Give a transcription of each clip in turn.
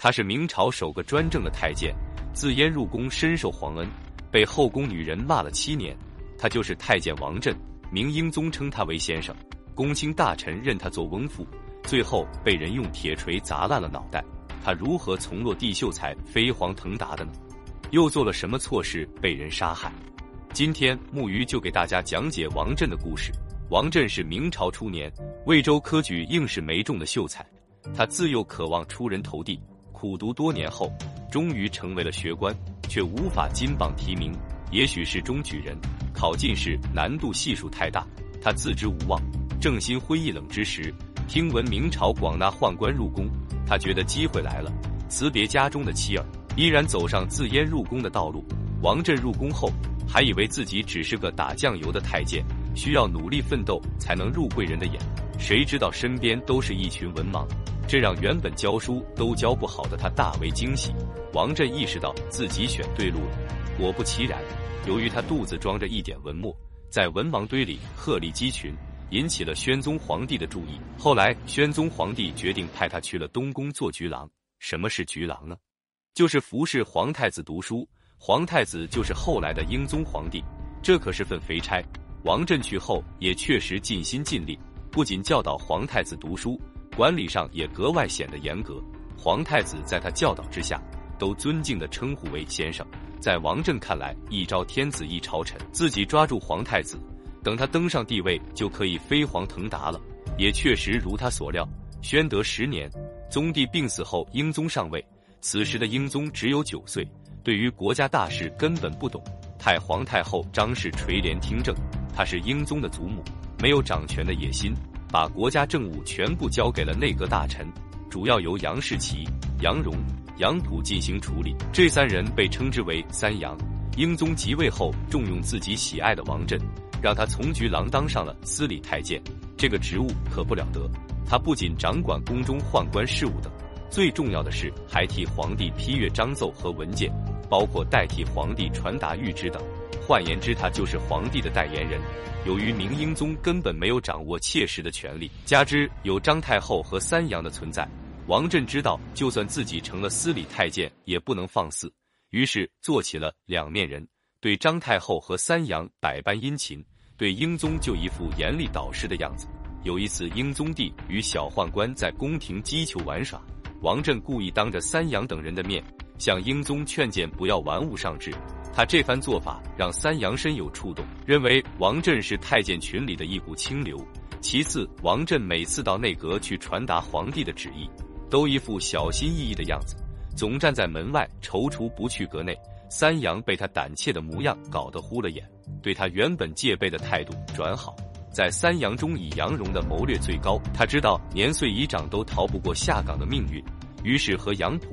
他是明朝首个专政的太监，自阉入宫深受皇恩，被后宫女人骂了七年。他就是太监王振，明英宗称他为先生，公卿大臣认他做翁父，最后被人用铁锤砸烂了脑袋。他如何从落地秀才、飞黄腾达的呢？又做了什么错事被人杀害？今天木鱼就给大家讲解王振的故事。王振是明朝初年魏州科举应试没中的秀才，他自幼渴望出人头地，苦读多年后，终于成为了学官，却无法金榜题名。也许是中举人，考进士难度系数太大，他自知无望，正心灰意冷之时，听闻明朝广纳宦官入宫，他觉得机会来了，辞别家中的妻儿，依然走上自阉入宫的道路。王振入宫后，还以为自己只是个打酱油的太监。需要努力奋斗才能入贵人的眼，谁知道身边都是一群文盲，这让原本教书都教不好的他大为惊喜。王振意识到自己选对路了，果不其然，由于他肚子装着一点文墨，在文盲堆里鹤立鸡群，引起了宣宗皇帝的注意。后来，宣宗皇帝决定派他去了东宫做局郎。什么是局郎呢？就是服侍皇太子读书。皇太子就是后来的英宗皇帝，这可是份肥差。王振去后也确实尽心尽力，不仅教导皇太子读书，管理上也格外显得严格。皇太子在他教导之下，都尊敬的称呼为先生。在王振看来，一朝天子一朝臣，自己抓住皇太子，等他登上帝位，就可以飞黄腾达了。也确实如他所料。宣德十年，宗帝病死后，英宗上位。此时的英宗只有九岁，对于国家大事根本不懂。太皇太后张氏垂帘听政。她是英宗的祖母，没有掌权的野心，把国家政务全部交给了内阁大臣，主要由杨士奇、杨荣、杨溥进行处理。这三人被称之为“三杨”。英宗即位后，重用自己喜爱的王振，让他从局郎当上了司礼太监。这个职务可不了得，他不仅掌管宫中宦官事务等，最重要的是还替皇帝批阅章奏和文件，包括代替皇帝传达谕旨等。换言之，他就是皇帝的代言人。由于明英宗根本没有掌握切实的权力，加之有张太后和三杨的存在，王振知道，就算自己成了司礼太监，也不能放肆。于是做起了两面人，对张太后和三杨百般殷勤，对英宗就一副严厉导师的样子。有一次，英宗帝与小宦官在宫廷击球玩耍，王振故意当着三杨等人的面，向英宗劝谏不要玩物丧志。他这番做法让三阳深有触动，认为王振是太监群里的一股清流。其次，王振每次到内阁去传达皇帝的旨意，都一副小心翼翼的样子，总站在门外踌躇不去阁内。三阳被他胆怯的模样搞得糊了眼，对他原本戒备的态度转好。在三阳中，以杨荣的谋略最高。他知道年岁已长都逃不过下岗的命运，于是和杨溥、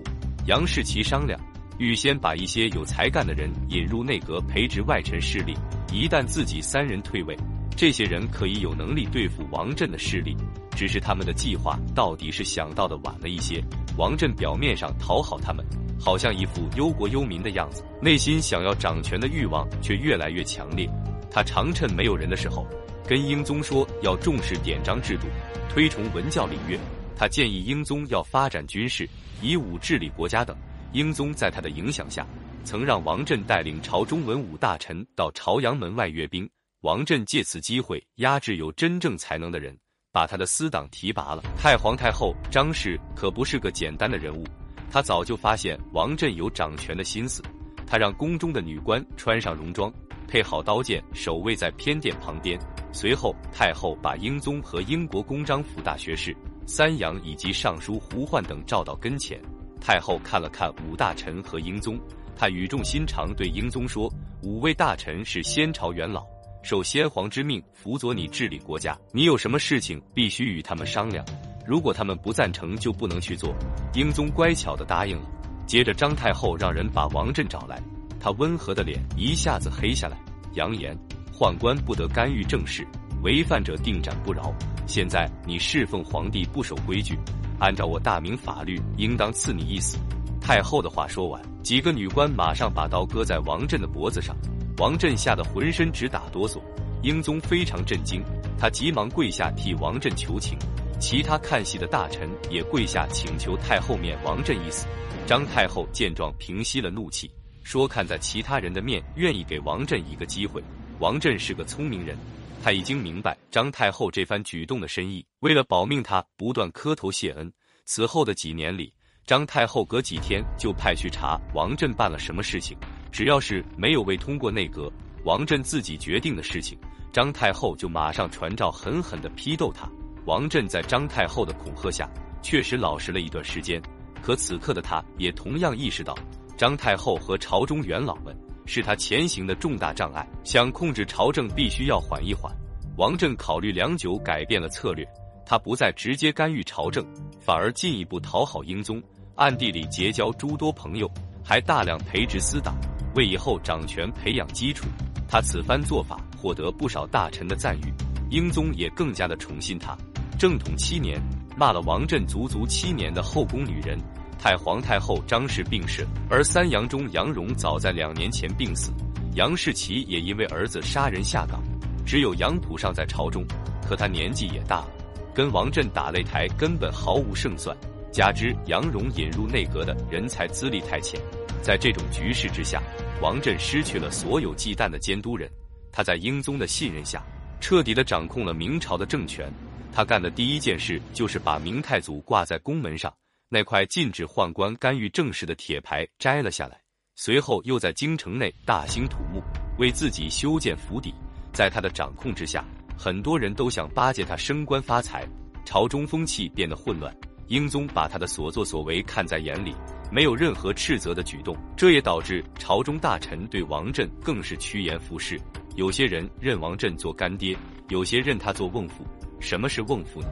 杨士奇商量。预先把一些有才干的人引入内阁，培植外臣势力。一旦自己三人退位，这些人可以有能力对付王振的势力。只是他们的计划到底是想到的晚了一些。王振表面上讨好他们，好像一副忧国忧民的样子，内心想要掌权的欲望却越来越强烈。他常趁没有人的时候，跟英宗说要重视典章制度，推崇文教礼乐。他建议英宗要发展军事，以武治理国家等。英宗在他的影响下，曾让王振带领朝中文武大臣到朝阳门外阅兵。王振借此机会压制有真正才能的人，把他的私党提拔了。太皇太后张氏可不是个简单的人物，她早就发现王振有掌权的心思，她让宫中的女官穿上戎装，配好刀剑，守卫在偏殿旁边。随后，太后把英宗和英国公章府大学士三杨以及尚书胡焕等召到跟前。太后看了看五大臣和英宗，她语重心长对英宗说：“五位大臣是先朝元老，受先皇之命辅佐你治理国家。你有什么事情，必须与他们商量。如果他们不赞成，就不能去做。”英宗乖巧的答应了。接着，张太后让人把王振找来，他温和的脸一下子黑下来，扬言：“宦官不得干预政事，违犯者定斩不饶。现在你侍奉皇帝不守规矩。”按照我大明法律，应当赐你一死。太后的话说完，几个女官马上把刀搁在王振的脖子上。王振吓得浑身直打哆嗦。英宗非常震惊，他急忙跪下替王振求情。其他看戏的大臣也跪下请求太后免王振一死。张太后见状，平息了怒气，说：“看在其他人的面，愿意给王振一个机会。王振是个聪明人，他已经明白张太后这番举动的深意。为了保命，他不断磕头谢恩。此后的几年里，张太后隔几天就派去查王振办了什么事情，只要是没有未通过内阁，王振自己决定的事情，张太后就马上传召，狠狠地批斗他。”王振在张太后的恐吓下，确实老实了一段时间。可此刻的他，也同样意识到，张太后和朝中元老们是他前行的重大障碍。想控制朝政，必须要缓一缓。王振考虑良久，改变了策略。他不再直接干预朝政，反而进一步讨好英宗，暗地里结交诸多朋友，还大量培植私党，为以后掌权培养基础。他此番做法，获得不少大臣的赞誉，英宗也更加的宠信他。正统七年，骂了王振足足七年的后宫女人，太皇太后张氏病逝，而三杨中杨荣早在两年前病死，杨士奇也因为儿子杀人下岗，只有杨溥尚在朝中，可他年纪也大了，跟王振打擂台根本毫无胜算。加之杨荣引入内阁的人才资历太浅，在这种局势之下，王振失去了所有忌惮的监督人，他在英宗的信任下，彻底的掌控了明朝的政权。他干的第一件事就是把明太祖挂在宫门上那块禁止宦官干预政事的铁牌摘了下来，随后又在京城内大兴土木，为自己修建府邸。在他的掌控之下，很多人都想巴结他升官发财，朝中风气变得混乱。英宗把他的所作所为看在眼里，没有任何斥责的举动，这也导致朝中大臣对王振更是趋炎附势。有些人认王振做干爹，有些认他做瓮父。什么是瓮父呢？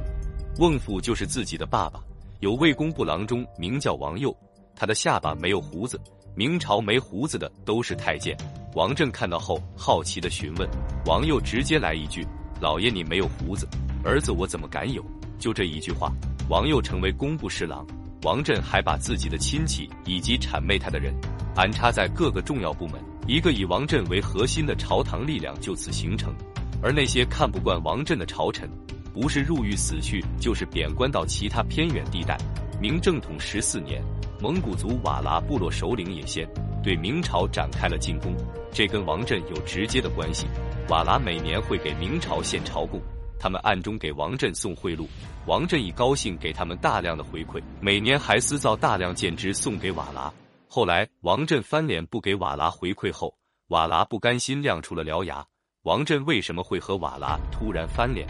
瓮父就是自己的爸爸。有魏公部郎中名叫王佑，他的下巴没有胡子。明朝没胡子的都是太监。王振看到后，好奇的询问王佑，直接来一句：“老爷，你没有胡子，儿子我怎么敢有？”就这一句话，王佑成为工部侍郎。王振还把自己的亲戚以及谄媚他的人安插在各个重要部门，一个以王振为核心的朝堂力量就此形成。而那些看不惯王振的朝臣。不是入狱死去，就是贬官到其他偏远地带。明正统十四年，蒙古族瓦剌部落首领也先对明朝展开了进攻，这跟王振有直接的关系。瓦剌每年会给明朝献朝贡，他们暗中给王振送贿赂，王振一高兴给他们大量的回馈，每年还私造大量箭支送给瓦剌。后来王振翻脸不给瓦剌回馈后，瓦剌不甘心亮出了獠牙。王振为什么会和瓦剌突然翻脸？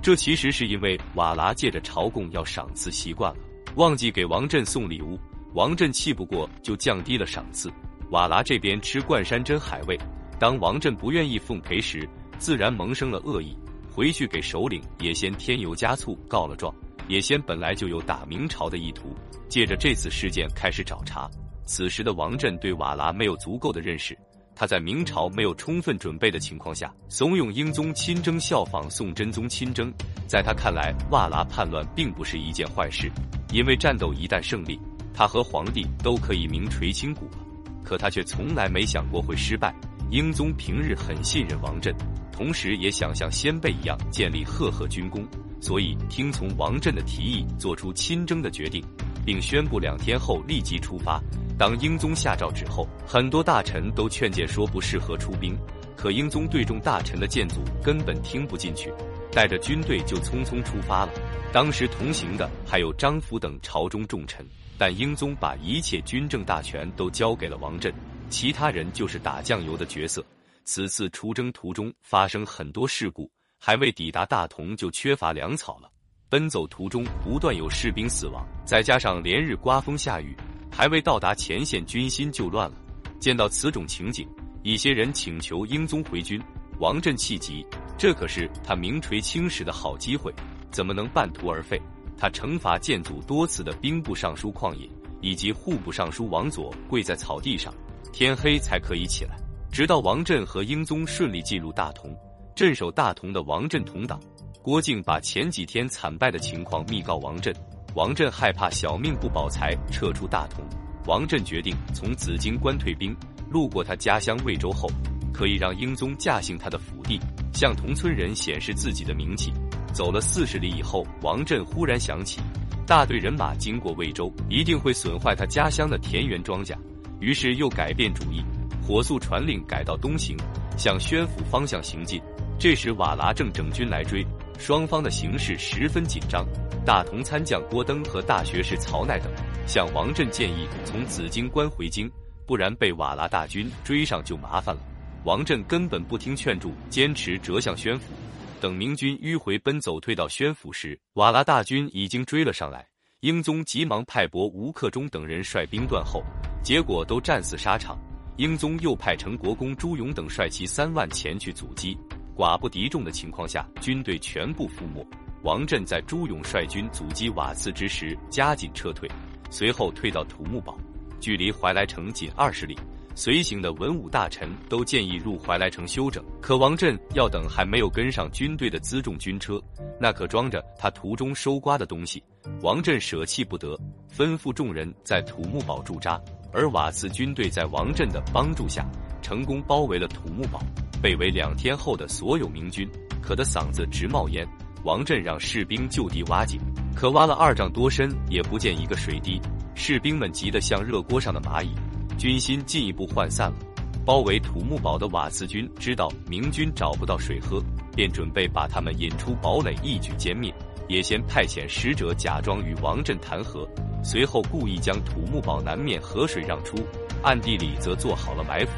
这其实是因为瓦剌借着朝贡要赏赐习惯了，忘记给王振送礼物，王振气不过就降低了赏赐。瓦剌这边吃冠山珍海味，当王振不愿意奉陪时，自然萌生了恶意，回去给首领也先添油加醋告了状。也先本来就有打明朝的意图，借着这次事件开始找茬。此时的王振对瓦剌没有足够的认识。他在明朝没有充分准备的情况下，怂恿英宗亲征，效仿宋真宗亲征。在他看来，瓦剌叛乱并不是一件坏事，因为战斗一旦胜利，他和皇帝都可以名垂千古了。可他却从来没想过会失败。英宗平日很信任王振，同时也想像先辈一样建立赫赫军功，所以听从王振的提议，做出亲征的决定，并宣布两天后立即出发。当英宗下诏之后，很多大臣都劝谏说不适合出兵，可英宗对众大臣的谏阻根本听不进去，带着军队就匆匆出发了。当时同行的还有张辅等朝中重臣，但英宗把一切军政大权都交给了王振，其他人就是打酱油的角色。此次出征途中发生很多事故，还未抵达大同就缺乏粮草了，奔走途中不断有士兵死亡，再加上连日刮风下雨。还未到达前线，军心就乱了。见到此种情景，一些人请求英宗回军。王振气急，这可是他名垂青史的好机会，怎么能半途而废？他惩罚建祖多次的兵部尚书旷野以及户部尚书王佐跪在草地上，天黑才可以起来。直到王振和英宗顺利进入大同，镇守大同的王振同党郭靖把前几天惨败的情况密告王振。王振害怕小命不保，才撤出大同。王振决定从紫荆关退兵，路过他家乡魏州后，可以让英宗驾幸他的府邸，向同村人显示自己的名气。走了四十里以后，王振忽然想起，大队人马经过魏州，一定会损坏他家乡的田园庄稼，于是又改变主意，火速传令改到东行，向宣府方向行进。这时瓦剌正整军来追，双方的形势十分紧张。大同参将郭登和大学士曹鼐等向王振建议从紫荆关回京，不然被瓦剌大军追上就麻烦了。王振根本不听劝住，坚持折向宣府。等明军迂回奔走，退到宣府时，瓦剌大军已经追了上来。英宗急忙派拨吴克忠等人率兵断后，结果都战死沙场。英宗又派成国公朱勇等率其三万前去阻击，寡不敌众的情况下，军队全部覆没。王振在朱勇率军阻击瓦剌之时，加紧撤退，随后退到土木堡，距离怀来城仅二十里。随行的文武大臣都建议入怀来城休整，可王振要等还没有跟上军队的辎重军车，那可装着他途中收刮的东西。王振舍弃不得，吩咐众人在土木堡驻扎。而瓦剌军队在王振的帮助下，成功包围了土木堡，被围两天后的所有明军渴得嗓子直冒烟。王振让士兵就地挖井，可挖了二丈多深，也不见一个水滴。士兵们急得像热锅上的蚂蚁。军心进一步涣散了，包围土木堡的瓦剌军知道明军找不到水喝，便准备把他们引出堡垒，一举歼灭。也先派遣使者假装与王振谈和，随后故意将土木堡南面河水让出，暗地里则做好了埋伏。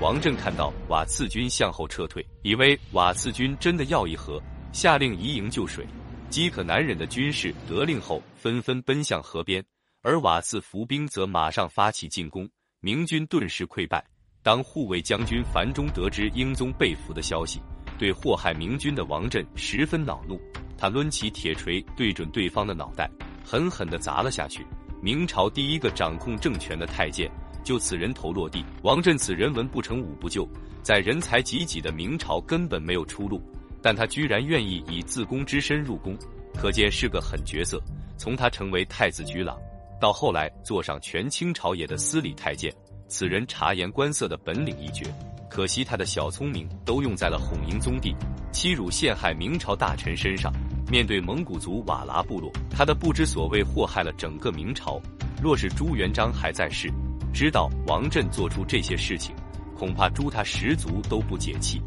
王振看到瓦剌军向后撤退，以为瓦剌军真的要议和，下令移营救水。饥渴难忍的军士得令后，纷纷奔向河边，而瓦剌伏兵则马上发起进攻。明军顿时溃败。当护卫将军樊中得知英宗被俘的消息，对祸害明军的王振十分恼怒。他抡起铁锤对准对方的脑袋，狠狠地砸了下去。明朝第一个掌控政权的太监就此人头落地。王振此人文不成武不就，在人才济济的明朝根本没有出路，但他居然愿意以自宫之身入宫，可见是个狠角色。从他成为太子局郎。到后来坐上权倾朝野的司礼太监，此人察言观色的本领一绝，可惜他的小聪明都用在了哄英宗帝、欺辱陷害明朝大臣身上。面对蒙古族瓦剌部落，他的不知所谓祸害了整个明朝。若是朱元璋还在世，知道王振做出这些事情，恐怕诛他十族都不解气。